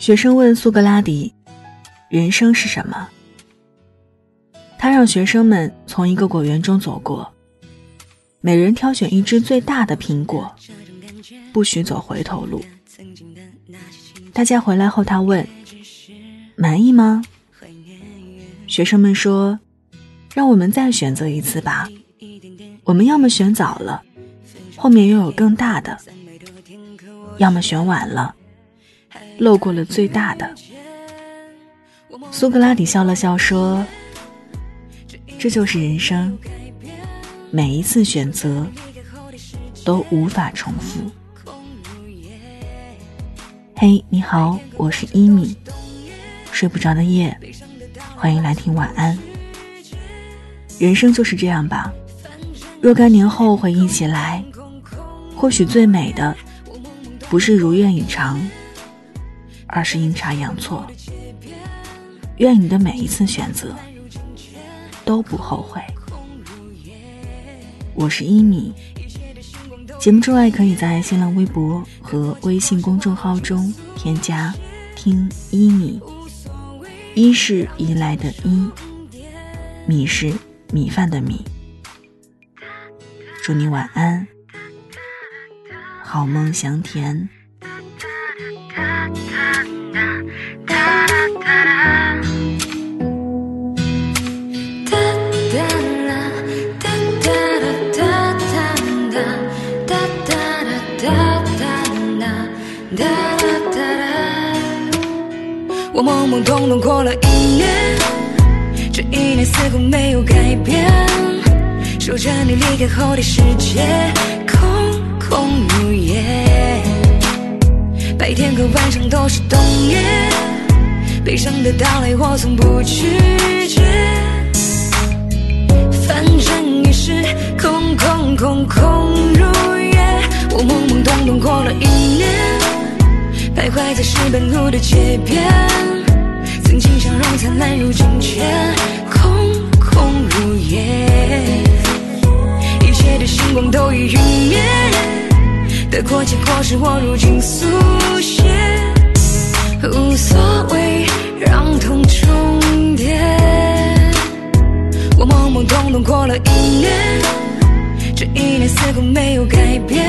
学生问苏格拉底：“人生是什么？”他让学生们从一个果园中走过，每人挑选一只最大的苹果，不许走回头路。大家回来后，他问：“满意吗？”学生们说：“让我们再选择一次吧。我们要么选早了，后面又有更大的；要么选晚了。”漏过了最大的。苏格拉底笑了笑说：“这就是人生，每一次选择都无法重复。”嘿，你好，我是伊米，睡不着的夜，欢迎来听晚安。人生就是这样吧，若干年后回忆起来，或许最美的不是如愿以偿。而是阴差阳错。愿你的每一次选择都不后悔。我是一米，节目之外可以在新浪微博和微信公众号中添加“听一米”，一是依赖的依，米是米饭的米。祝你晚安，好梦香甜。我懵懵懂懂过了一年，这一年似乎没有改变。守着你离开后的世界，空空如也。白天和晚上都是冬夜，悲伤的到来我从不拒绝。反正也是空空空空如也。我懵懵懂懂过了一年。徘徊在石板路的街边，曾经笑容灿烂，如今却空空如也。一切的星光都已陨灭，得过且过是我如今速写，无所谓让痛重叠。我懵懵懂懂过了一年，这一年似乎没有改变。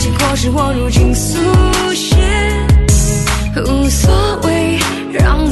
结果是我如今速写无所谓让